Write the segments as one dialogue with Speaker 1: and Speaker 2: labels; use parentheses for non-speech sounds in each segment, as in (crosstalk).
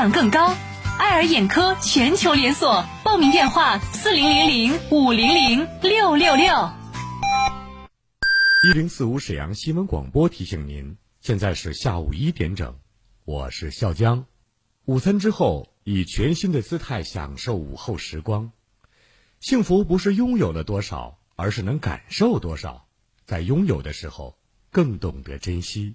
Speaker 1: 量更高。爱尔眼科全球连锁，报名电话：四零零零五零零六六六。
Speaker 2: 一零四五沈阳新闻广播提醒您，现在是下午一点整，我是笑江。午餐之后，以全新的姿态享受午后时光。幸福不是拥有了多少，而是能感受多少。在拥有的时候，更懂得珍惜。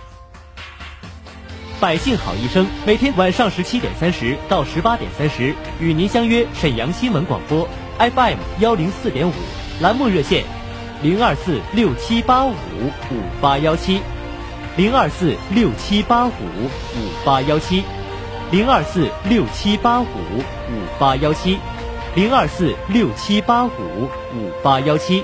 Speaker 3: 百姓好医生每天晚上十七点三十到十八点三十与您相约沈阳新闻广播 FM 幺零四点五栏目热线零二四六七八五五八幺七零二四六七八五五八幺七零二四六七八五五八幺七零二四六七八五五八幺七。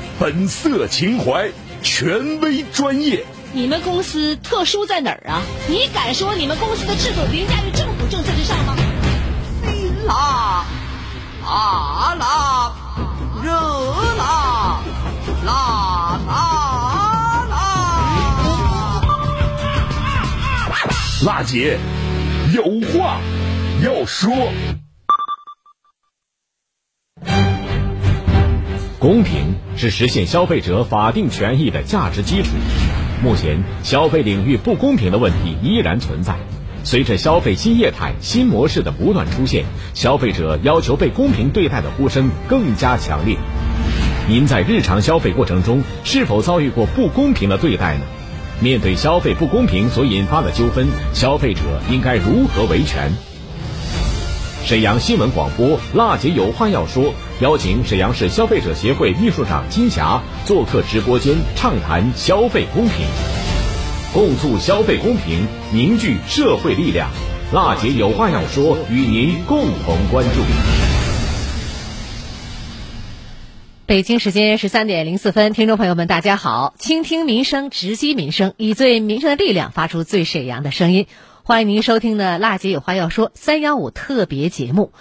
Speaker 4: 本色情怀，权威专业。
Speaker 5: 你们公司特殊在哪儿啊？你敢说你们公司的制度凌驾于政府政策之上吗？
Speaker 6: 非啦，啊啦，热啦，啦啦啦。
Speaker 4: 辣姐，有话要说。
Speaker 7: 公平是实现消费者法定权益的价值基础。目前，消费领域不公平的问题依然存在。随着消费新业态、新模式的不断出现，消费者要求被公平对待的呼声更加强烈。您在日常消费过程中是否遭遇过不公平的对待呢？面对消费不公平所引发的纠纷，消费者应该如何维权？沈阳新闻广播，辣姐有话要说。邀请沈阳市消费者协会秘书长金霞做客直播间，畅谈消费公平，共促消费公平，凝聚社会力量。辣姐有话要说，与您共同关注。
Speaker 8: 北京时间十三点零四分，听众朋友们，大家好！倾听民生，直击民生，以最民生的力量发出最沈阳的声音。欢迎您收听的《辣姐有话要说》三幺五特别节目。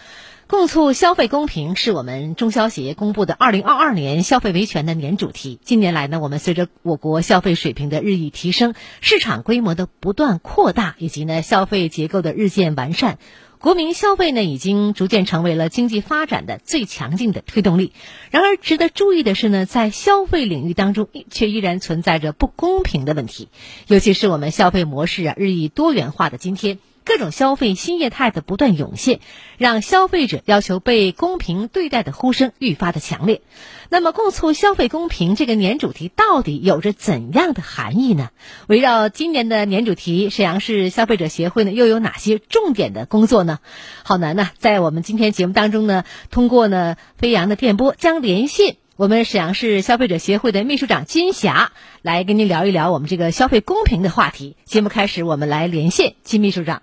Speaker 8: 共促消费公平是我们中消协公布的二零二二年消费维权的年主题。近年来呢，我们随着我国消费水平的日益提升，市场规模的不断扩大，以及呢消费结构的日渐完善，国民消费呢已经逐渐成为了经济发展的最强劲的推动力。然而，值得注意的是呢，在消费领域当中，却依然存在着不公平的问题，尤其是我们消费模式啊日益多元化的今天。各种消费新业态的不断涌现，让消费者要求被公平对待的呼声愈发的强烈。那么，共促消费公平这个年主题到底有着怎样的含义呢？围绕今年的年主题，沈阳市消费者协会呢又有哪些重点的工作呢？郝楠呢，在我们今天节目当中呢，通过呢飞扬的电波将连线我们沈阳市消费者协会的秘书长金霞，来跟您聊一聊我们这个消费公平的话题。节目开始，我们来连线金秘书长。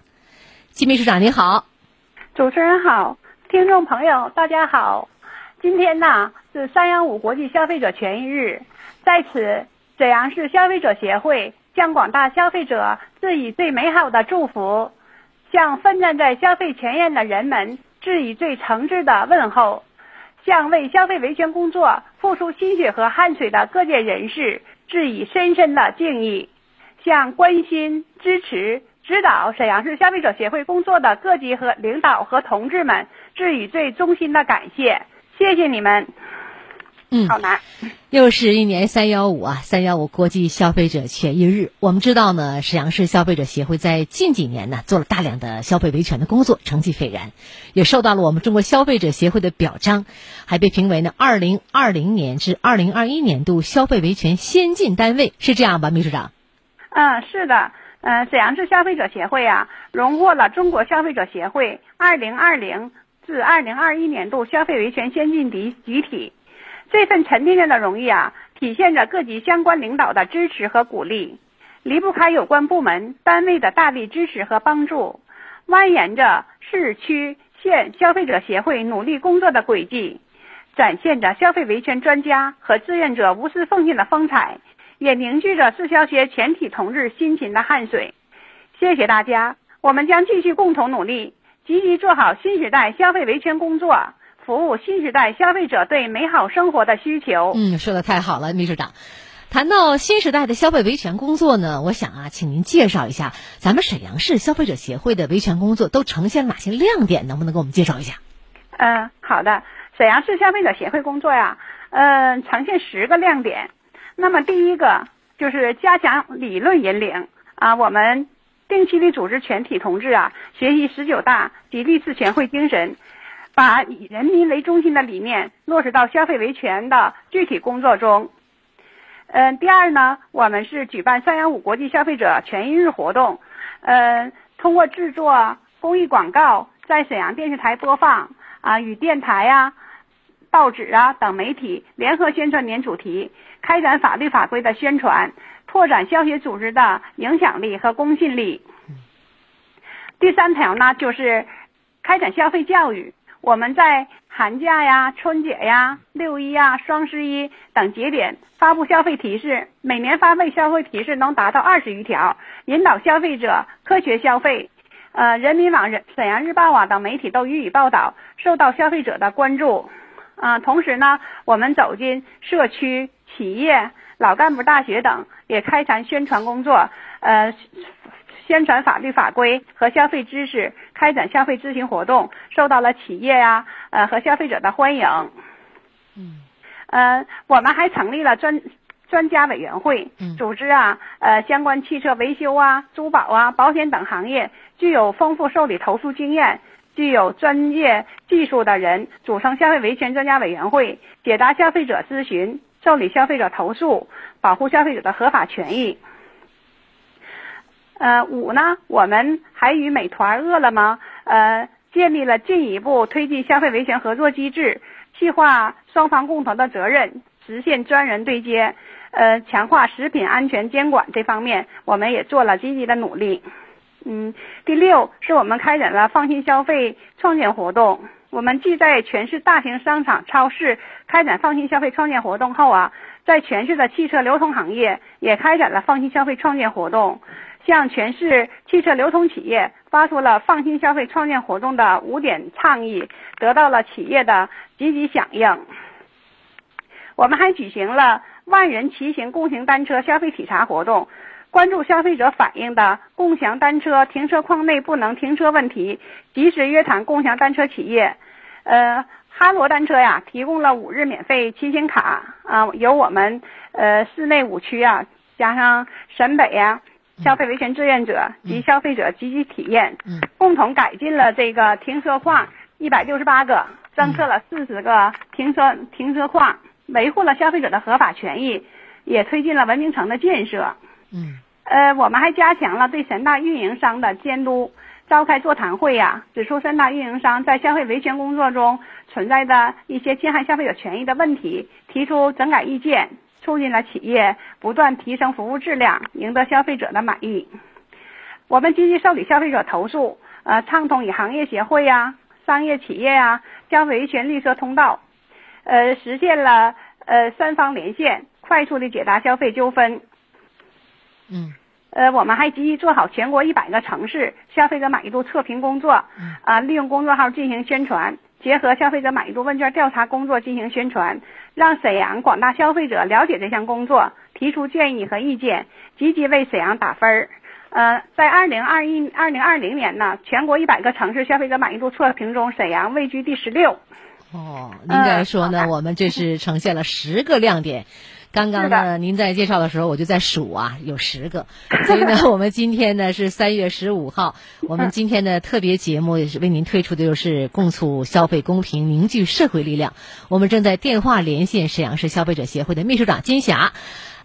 Speaker 8: 金秘书长，您好。
Speaker 9: 主持人好，听众朋友大家好。今天呢是三幺五国际消费者权益日，在此，沈阳市消费者协会向广大消费者致以最美好的祝福，向奋战在消费前沿的人们致以最诚挚的问候，向为消费维权工作付出心血和汗水的各界人士致以深深的敬意，向关心、支持、指导沈阳市消费者协会工作的各级和领导和同志们致以最衷心的感谢。谢谢你们。
Speaker 8: 嗯，
Speaker 9: 好难。
Speaker 8: 又是一年三幺五啊，三幺五国际消费者权益日。我们知道呢，沈阳市消费者协会在近几年呢做了大量的消费维权的工作，成绩斐然，也受到了我们中国消费者协会的表彰，还被评为呢二零二零年至二零二一年度消费维权先进单位，是这样吧，秘书长？
Speaker 9: 嗯，是的。嗯，沈阳市消费者协会啊，荣获了中国消费者协会二零二零。至二零二一年度消费维权先进集集体，这份沉甸甸的荣誉啊，体现着各级相关领导的支持和鼓励，离不开有关部门单位的大力支持和帮助，蜿蜒着市区县消费者协会努力工作的轨迹，展现着消费维权专家和志愿者无私奉献的风采，也凝聚着市消协全体同志辛勤的汗水。谢谢大家，我们将继续共同努力。积极做好新时代消费维权工作，服务新时代消费者对美好生活的需求。
Speaker 8: 嗯，说的太好了，秘书长。谈到新时代的消费维权工作呢，我想啊，请您介绍一下咱们沈阳市消费者协会的维权工作都呈现了哪些亮点，能不能给我们介绍一下？
Speaker 9: 嗯，好的。沈阳市消费者协会工作呀，嗯，呈现十个亮点。那么第一个就是加强理论引领啊，我们。定期的组织全体同志啊，学习十九大及历次全会精神，把以人民为中心的理念落实到消费维权的具体工作中。嗯，第二呢，我们是举办三幺五国际消费者权益日活动，嗯，通过制作公益广告，在沈阳电视台播放啊，与电台呀、报纸啊等媒体联合宣传年主题，开展法律法规的宣传。拓展消协组织的影响力和公信力。第三条呢，就是开展消费教育。我们在寒假呀、春节呀、六一呀、双十一等节点发布消费提示，每年发布消费提示能达到二十余条，引导消费者科学消费。呃，人民网、沈阳日报啊等媒体都予以报道，受到消费者的关注。啊，同时呢，我们走进社区、企业。老干部大学等也开展宣传工作，呃，宣传法律法规和消费知识，开展消费咨询活动，受到了企业呀呃和消费者的欢迎。
Speaker 8: 嗯，
Speaker 9: 呃，我们还成立了专专家委员会，组织啊呃相关汽车维修啊、珠宝啊、保险等行业具有丰富受理投诉经验、具有专业技术的人，组成消费维权专家委员会，解答消费者咨询。受理消费者投诉，保护消费者的合法权益。呃，五呢，我们还与美团、饿了么呃建立了进一步推进消费维权合作机制，细化双方共同的责任，实现专人对接。呃，强化食品安全监管这方面，我们也做了积极的努力。嗯，第六是我们开展了放心消费创建活动。我们既在全市大型商场、超市开展放心消费创建活动后啊，在全市的汽车流通行业也开展了放心消费创建活动，向全市汽车流通企业发出了放心消费创建活动的五点倡议，得到了企业的积极响应。我们还举行了万人骑行共享单车消费体察活动。关注消费者反映的共享单车停车框内不能停车问题，及时约谈共享单车企业。呃，哈罗单车呀，提供了五日免费骑行卡啊，由我们呃市内五区啊，加上沈北呀、消费维权志愿者及消费者积极体验，
Speaker 8: 嗯
Speaker 9: 共同改进了这个停车框一百六十八个，增设了四十个停车停车框，维护了消费者的合法权益，也推进了文明城的建设。
Speaker 8: 嗯
Speaker 9: 呃，我们还加强了对三大运营商的监督，召开座谈会呀、指出三大运营商在消费维权工作中存在的一些侵害消费者权益的问题，提出整改意见，促进了企业不断提升服务质量，赢得消费者的满意。我们积极受理消费者投诉，呃，畅通与行业协会呀、商业企业呀、消费维权绿色通道，呃，实现了呃三方连线，快速的解答消费纠纷。
Speaker 8: 嗯
Speaker 9: 呃，我们还积极做好全国一百个城市消费者满意度测评工作，啊、利用公众号进行宣传，结合消费者满意度问卷调查工作进行宣传，让沈阳广大消费者了解这项工作，提出建议和意见，积极为沈阳打分儿。呃，在二零二一、二零二零年呢，全国一百个城市消费者满意度测评中，沈阳位居第十六。
Speaker 8: 哦，您该说呢，我们这是呈现了十个亮点。(laughs) 刚刚呢，您在介绍的时候，我就在数啊，有十个。(laughs) 所以呢，我们今天呢是三月十五号，(laughs) 我们今天的特别节目也是为您推出的就是共促消费公平，凝聚社会力量。我们正在电话连线沈阳市消费者协会的秘书长金霞。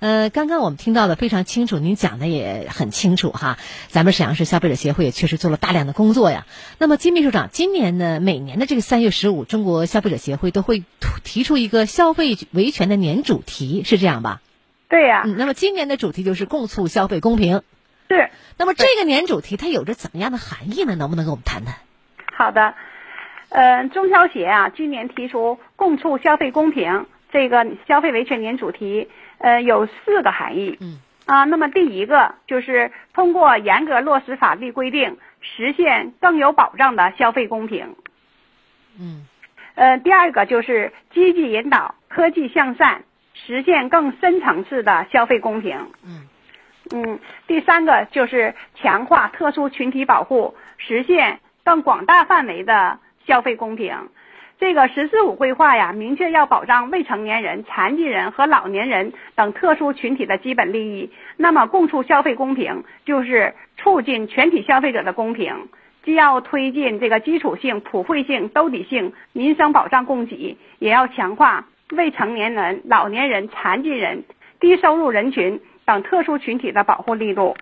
Speaker 8: 呃，刚刚我们听到的非常清楚，您讲的也很清楚哈。咱们沈阳市消费者协会也确实做了大量的工作呀。那么金秘书长，今年呢，每年的这个三月十五，中国消费者协会都会提出一个消费维权的年主题，是这样吧？
Speaker 9: 对呀、
Speaker 8: 嗯，那么今年的主题就是共促消费公平。
Speaker 9: 是。
Speaker 8: 那么这个年主题它有着怎么样的含义呢？能不能跟我们谈谈？
Speaker 9: 好的，呃，中消协啊，今年提出共促消费公平这个消费维权年主题，呃，有四个含义。
Speaker 8: 嗯。
Speaker 9: 啊，那么第一个就是通过严格落实法律规定，实现更有保障的消费公平。
Speaker 8: 嗯。
Speaker 9: 呃，第二个就是积极引导科技向善，实现更深层次的消费公平。
Speaker 8: 嗯。
Speaker 9: 嗯，第三个就是强化特殊群体保护，实现更广大范围的消费公平。这个“十四五”规划呀，明确要保障未成年人、残疾人和老年人等特殊群体的基本利益。那么，共促消费公平就是促进全体消费者的公平，既要推进这个基础性、普惠性、兜底性民生保障供给，也要强化未成年人、老年人、残疾人、低收入人群等特殊群体的保护力度。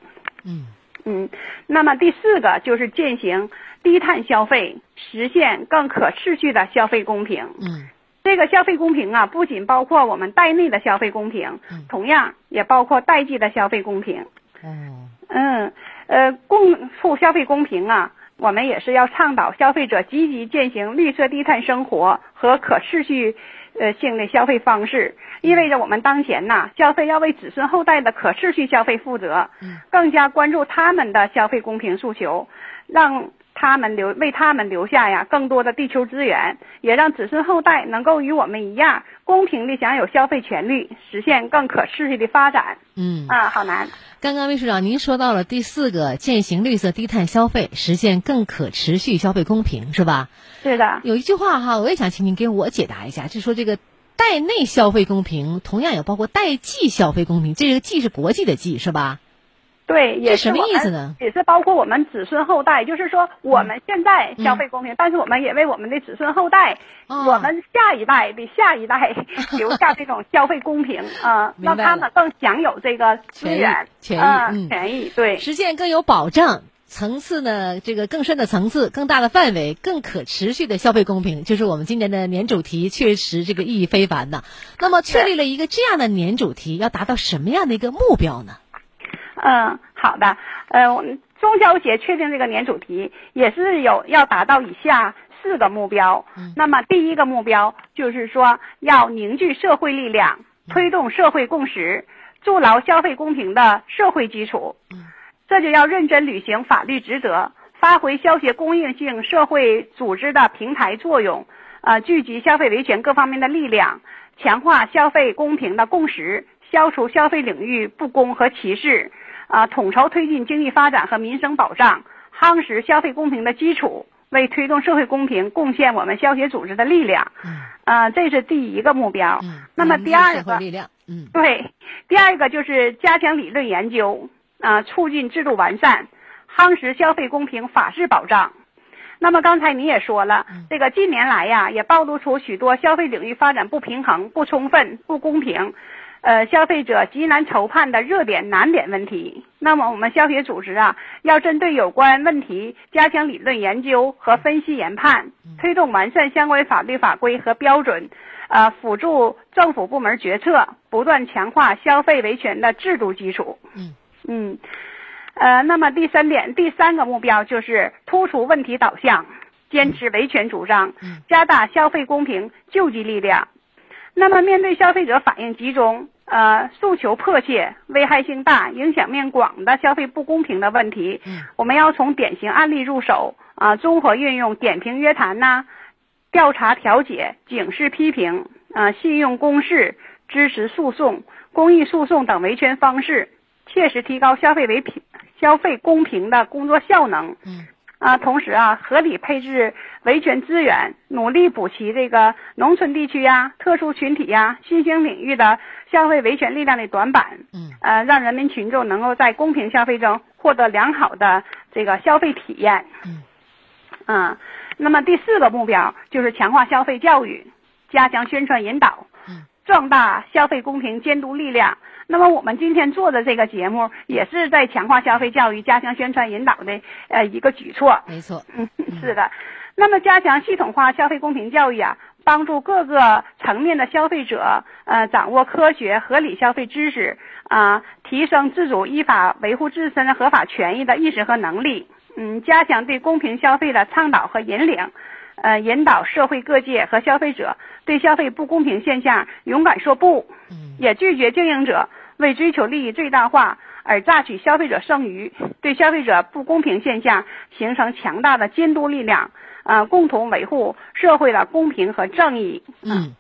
Speaker 8: 嗯
Speaker 9: 嗯，那么第四个就是践行低碳消费，实现更可持续的消费公平。
Speaker 8: 嗯
Speaker 9: 这个消费公平啊，不仅包括我们代内的消费公平，同样也包括代际的消费公平。
Speaker 8: 哦
Speaker 9: 嗯，呃，共促消费公平啊，我们也是要倡导消费者积极践行绿色低碳生活和可持续呃性的消费方式，意味着我们当前呐、消费要为子孙后代的可持续消费负责，更加关注他们的消费公平诉求，让他们留为他们留下呀更多的地球资源，也让子孙后代能够与我们一样公平地享有消费权利，实现更可持续的发展。
Speaker 8: 嗯
Speaker 9: 啊，好难。
Speaker 8: 刚刚魏处长您说到了第四个，践行绿色低碳消费，实现更可持续消费公平，是吧？
Speaker 9: 是的。
Speaker 8: 有一句话哈，我也想请您给我解答一下，就说这个代内消费公平，同样也包括代际消费公平。这个“际”是国际的“际”，是吧？
Speaker 9: 对，也
Speaker 8: 是什么意思呢？
Speaker 9: 也是包括我们子孙后代，就是说我们现在消费公平，但是我们也为我们的子孙后代，
Speaker 8: 哦
Speaker 9: 我们下一代的下一代 (laughs) 留下这种消费公平啊、让他们更享有这个资
Speaker 8: 权益
Speaker 9: 源、
Speaker 8: 权益
Speaker 9: 权益，对，
Speaker 8: 实现更有保障。层次呢，这个更深的层次、更大的范围、更可持续的消费公平，就是我们今年的年主题，确实这个意义非凡的。那么，确立了一个这样的年主题，要达到什么样的一个目标呢？
Speaker 9: 嗯，好的，呃，我们中消协确定这个年主题也是有要达到以下四个目标。那么第一个目标就是说要凝聚社会力量，推动社会共识，筑牢消费公平的社会基础。这就要认真履行法律职责，发挥消协公益性社会组织的平台作用，呃，聚集消费维权各方面的力量，强化消费公平的共识，消除消费领域不公和歧视，啊、统筹推进经济发展和民生保障，夯实消费公平的基础，为推动社会公平贡献我们消协组织的力量。啊、这是第一个目标。嗯那么第二个
Speaker 8: 力量，嗯，
Speaker 9: 对，第二个就是加强理论研究，啊，促进制度完善，夯实消费公平法治保障。那么刚才你也说了，这个近年来呀，也暴露出许多消费领域发展不平衡、不充分、不公平，呃，消费者极难筹判的热点难点问题。那么我们消协组织啊，要针对有关问题加强理论研究和分析研判，推动完善相关法律法规和标准，呃，辅助政府部门决策，不断强化消费维权的制度基础。
Speaker 8: 嗯
Speaker 9: 嗯。呃，那么第三点，第三个目标就是突出问题导向，坚持维权主张，加大消费公平救济力量。那么，面对消费者反应集中、呃诉求迫切、危害性大、影响面广的消费不公平的问题，我们要从典型案例入手啊，综合运用点评约谈呐、调查调解、警示批评啊、信用公示、支持诉讼、公益诉讼等维权方式，切实提高消费维平。消费公平的工作效能，
Speaker 8: 嗯，
Speaker 9: 啊，同时啊，合理配置维权资源，努力补齐这个农村地区呀、特殊群体呀、新兴领域的消费维权力量的短板，
Speaker 8: 嗯，
Speaker 9: 呃，让人民群众能够在公平消费中获得良好的这个消费体验，
Speaker 8: 嗯，
Speaker 9: 啊，那么第四个目标就是强化消费教育，加强宣传引导，
Speaker 8: 嗯，
Speaker 9: 壮大消费公平监督力量。那么我们今天做的这个节目，也是在强化消费教育、加强宣传引导的呃一个举措。
Speaker 8: 没错，
Speaker 9: 嗯，是的。那么加强系统化消费公平教育啊，帮助各个层面的消费者呃掌握科学合理消费知识啊，提升自主依法维护自身合法权益的意识和能力。嗯，加强对公平消费的倡导和引领，呃，引导社会各界和消费者对消费不公平现象勇敢说不，也拒绝经营者。为追求利益最大化而榨取消费者剩余，对消费者不公平现象形成强大的监督力量，啊，共同维护社会的公平和正义。
Speaker 8: 嗯，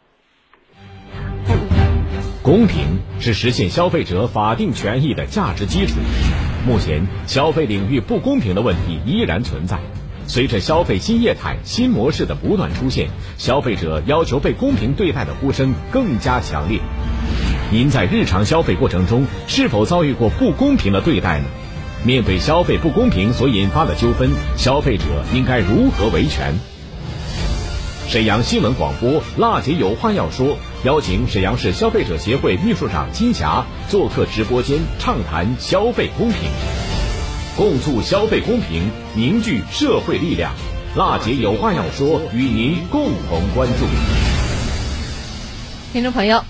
Speaker 8: (laughs)
Speaker 7: 公平是实现消费者法定权益的价值基础。目前，消费领域不公平的问题依然存在。随着消费新业态、新模式的不断出现，消费者要求被公平对待的呼声更加强烈。您在日常消费过程中是否遭遇过不公平的对待呢？面对消费不公平所引发的纠纷，消费者应该如何维权？沈阳新闻广播《辣姐有话要说》邀请沈阳市消费者协会秘书长金霞做客直播间，畅谈消费公平，共促消费公平，凝聚社会力量。辣姐有话要说，与您共同关注。
Speaker 8: 听众朋友。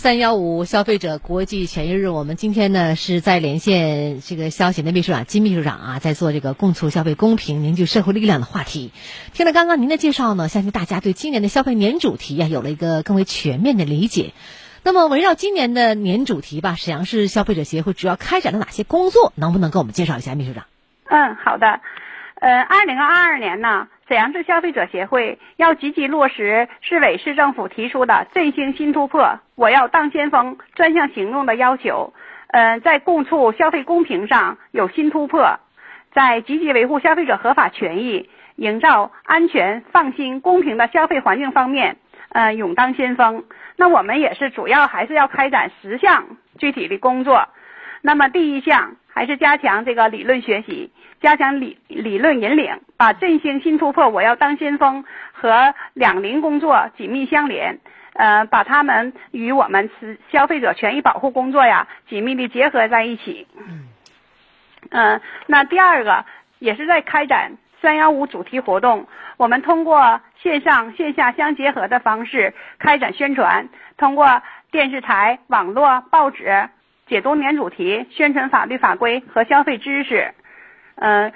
Speaker 8: 三幺五消费者国际权益日，我们今天呢是在连线这个消协的秘书长金秘书长啊，在做这个共促消费公平、凝聚社会力量的话题。听了刚刚您的介绍呢，相信大家对今年的消费年主题啊有了一个更为全面的理解。那么围绕今年的年主题吧，沈阳市消费者协会主要开展了哪些工作？能不能给我们介绍一下，秘书长？
Speaker 9: 嗯，好的。呃，二零二二年呢。沈阳市消费者协会要积极落实市委市政府提出的振兴新突破、我要当先锋专项行动的要求，呃，在共促消费公平上有新突破，在积极维护消费者合法权益、营造安全、放心、公平的消费环境方面，呃，勇当先锋。那我们也是主要还是要开展十项具体的工作。那么第一项还是加强这个理论学习。加强理理论引领，把振兴新突破、我要当先锋和两零工作紧密相连，呃，把他们与我们消费者权益保护工作呀紧密的结合在一起。嗯，那第二个也是在开展三幺五主题活动，我们通过线上线下相结合的方式开展宣传，通过电视台、网络、报纸解读年主题，宣传法律法规和消费知识。嗯，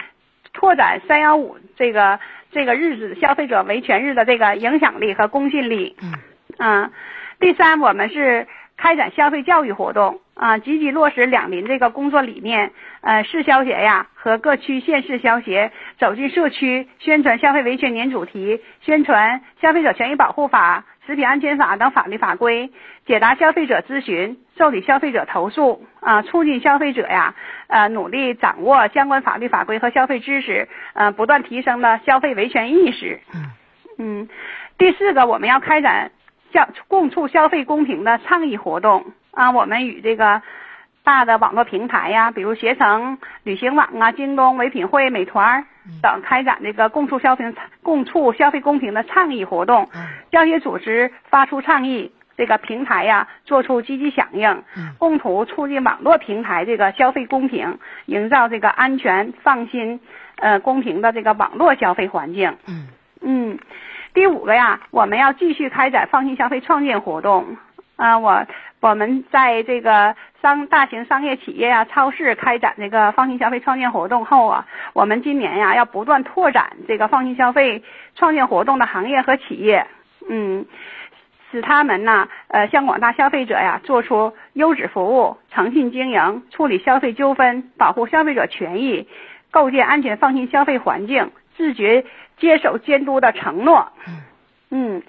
Speaker 9: 拓展三幺五这个这个日子消费者维权日的这个影响力和公信力。
Speaker 8: 嗯。
Speaker 9: 啊，第三，我们是开展消费教育活动啊，积极落实两民这个工作理念。呃，市消协呀和各区县市消协走进社区，宣传消费维权年主题，宣传消费者权益保护法。食品安全法等法律法规，解答消费者咨询，受理消费者投诉啊，促进消费者呀，呃，努力掌握相关法律法规和消费知识，呃，不断提升的消费维权意识。
Speaker 8: 嗯
Speaker 9: 嗯，第四个，我们要开展消共促消费公平的倡议活动啊，我们与这个大的网络平台呀，比如携程、旅行网啊、京东、唯品会、美团等，开展这个共促消费、共促消费公平的倡议活动。教协组织发出倡议，这个平台呀做出积极响应，共同促进网络平台这个消费公平，营造这个安全、放心、呃公平的这个网络消费环境。
Speaker 8: 嗯
Speaker 9: 嗯，第五个呀，我们要继续开展放心消费创建活动。啊、我我们在这个商大型商业企业呀、超市开展这个放心消费创建活动后啊，我们今年呀要不断拓展这个放心消费创建活动的行业和企业，嗯，使他们呢呃向广大消费者呀做出优质服务、诚信经营、处理消费纠纷、保护消费者权益、构建安全放心消费环境、自觉接手监督的承诺。嗯，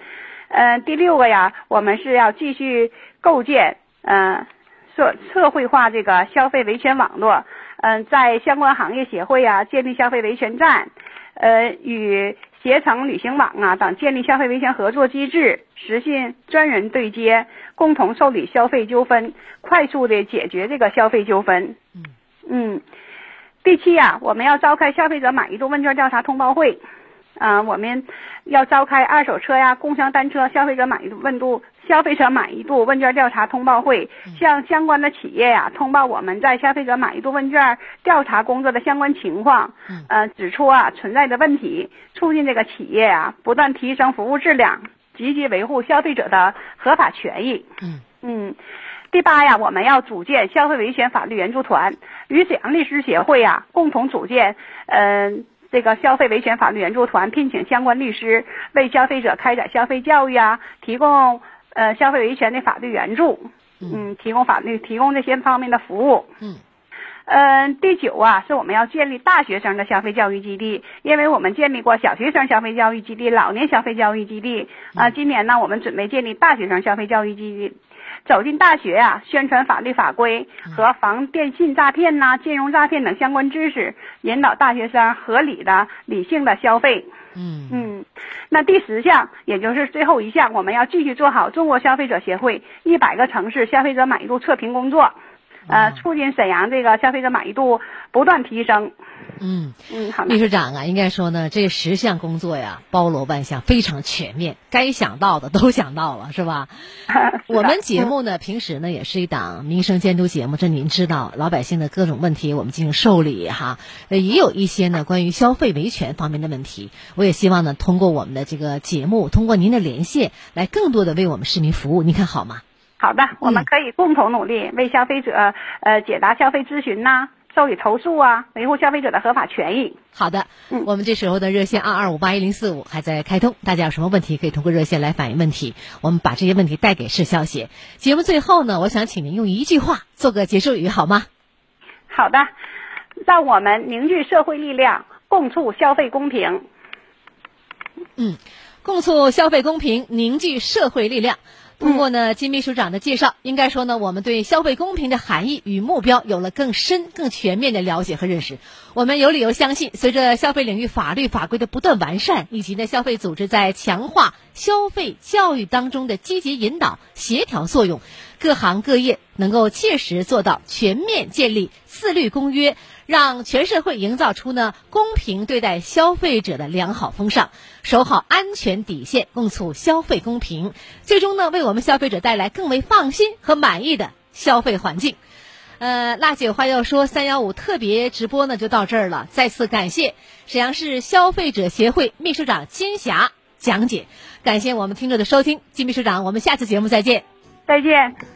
Speaker 9: 呃，第六个呀，我们是要继续构建嗯社社会化这个消费维权网络，嗯、在相关行业协会啊建立消费维权站，呃，与携程、旅行网啊等建立消费维权合作机制，实现专人对接，共同受理消费纠纷，快速的解决这个消费纠纷。嗯，第七呀、我们要召开消费者满意度问卷调查通报会。啊、我们要召开二手车呀、共享单车消费者满意度问度消费者满意度问卷调查通报会，向相关的企业呀、通报我们在消费者满意度问卷调查工作的相关情况，呃，指出啊存在的问题，促进这个企业啊不断提升服务质量，积极维护消费者的合法权益。
Speaker 8: 嗯
Speaker 9: 嗯。第八呀，我们要组建消费维权法律援助团，与沈阳律师协会呀共同组建，嗯、这个消费维权法律援助团，聘请相关律师为消费者开展消费教育啊，提供呃消费维权的法律援助，嗯，提供法律提供这些方面的服务。
Speaker 8: 嗯。
Speaker 9: 嗯，第九啊，是我们要建立大学生的消费教育基地，因为我们建立过小学生消费教育基地、老年消费教育基地啊、今年呢，我们准备建立大学生消费教育基地。走进大学啊，宣传法律法规和防电信诈骗呐、金融诈骗等相关知识，引导大学生合理的、理性的消费。
Speaker 8: 嗯。
Speaker 9: 嗯，那第十项，也就是最后一项，我们要继续做好中国消费者协会一百个城市消费者满意度测评工作，呃，促进沈阳这个消费者满意度不断提升。
Speaker 8: 嗯。
Speaker 9: 嗯，好的
Speaker 8: 秘。书长啊，应该说呢，这十项工作呀，包罗万象，非常全面，该想到的都想到了，是吧？(laughs) 我们节目呢，平时呢也是一档民生监督节目，这您知道，老百姓的各种问题我们进行受理哈，呃，也有一些呢关于消费维权方面的问题，我也希望呢通过我们的这个节目，通过您的连线，来更多的为我们市民服务，您看好吗？
Speaker 9: 好的，我们可以共同努力，为消费者呃解答消费咨询呐、受理投诉啊，维护消费者的合法权益。
Speaker 8: 好的，我们这时候的热线二二五八一零四五还在开通，大家有什么问题可以通过热线来反映问题，我们把这些问题带给市消协。节目最后呢，我想请您用一句话做个结束语，好吗？
Speaker 9: 好的，让我们凝聚社会力量，共促消费公平。
Speaker 8: 嗯，共促消费公平，凝聚社会力量。通过呢金秘书长的介绍，应该说呢，我们对消费公平的含义与目标有了更深、更全面的了解和认识。我们有理由相信，随着消费领域法律法规的不断完善，以及呢消费组织在强化消费教育当中的积极引导、协调作用，各行各业能够切实做到全面建立自律公约，让全社会营造出呢公平对待消费者的良好风尚，守好安全底线，共促消费公平，最终呢为我们消费者带来更为放心和满意的消费环境。呃，辣姐话要说，三幺五特别直播呢就到这儿了。再次感谢沈阳市消费者协会秘书长金霞讲解，感谢我们听众的收听，金秘书长，我们下次节目再见。
Speaker 9: 再见。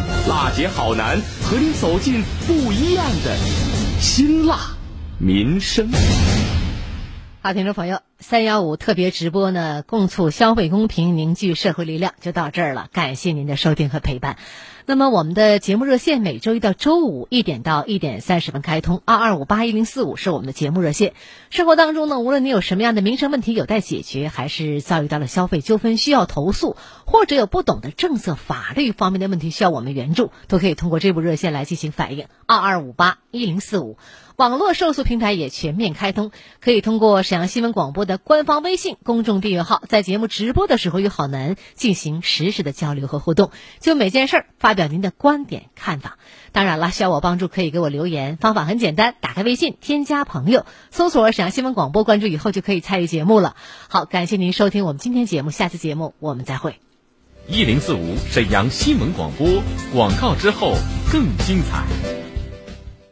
Speaker 7: 辣姐好男和你走进不一样的辛辣民生。
Speaker 8: 好，听众朋友，三幺五特别直播呢，共促消费公平，凝聚社会力量，就到这儿了。感谢您的收听和陪伴。那么，我们的节目热线每周一到周五一点到一点三十分开通，二二五八一零四五是我们的节目热线。生活当中呢，无论你有什么样的民生问题有待解决，还是遭遇到了消费纠纷需要投诉，或者有不懂的政策法律方面的问题需要我们援助，都可以通过这部热线来进行反映。二二五八一零四五。网络受诉平台也全面开通，可以通过沈阳新闻广播的官方微信公众订阅号，在节目直播的时候与好男进行实时的交流和互动，就每件事儿发表您的观点看法。当然了，需要我帮助可以给我留言，方法很简单，打开微信添加朋友，搜索沈阳新闻广播，关注以后就可以参与节目了。好，感谢您收听我们今天节目，下次节目我们再会。
Speaker 7: 一零四五沈阳新闻广播广告之后更精彩。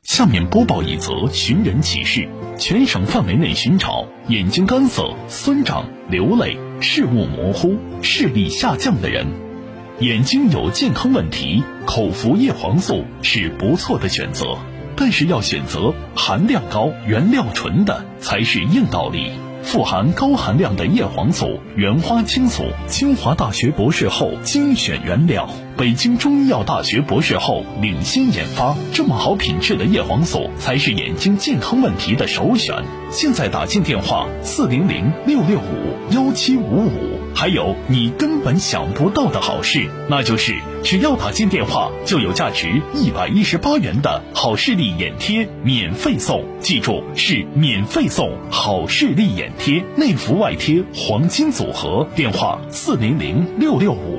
Speaker 4: 下面播报一则寻人启事：全省范围内寻找眼睛干涩、酸胀、流泪、视物模糊、视力下降的人，眼睛有健康问题，口服叶黄素是不错的选择，但是要选择含量高、原料纯的才是硬道理。富含高含量的叶黄素、原花青素，清华大学博士后精选原料，北京中医药大学博士后领先研发，这么好品质的叶黄素才是眼睛健康问题的首选。现在打进电话四零零六六五幺七五五，还有你根本想不到的好事，那就是只要打进电话，就有价值一百一十八元的好视力眼贴免费送。记住，是免费送好视力眼贴，内服外贴黄金组合。电话四零零六六五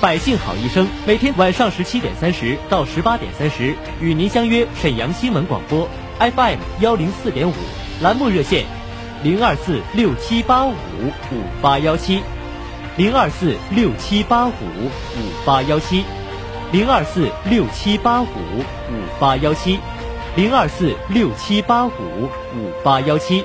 Speaker 3: 百姓好医生每天晚上十七点三十到十八点三十与您相约沈阳新闻广播 FM 幺零四点五栏目热线零二四六七八五五八幺七零二四六七八五五八幺七零二四六七八五五八幺七零二四六七八五五八幺七。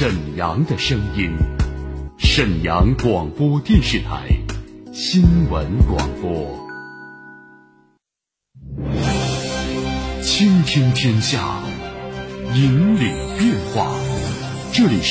Speaker 10: 沈阳的声音，沈阳广播电视台新闻广播，倾听天下，引领变化。这里是。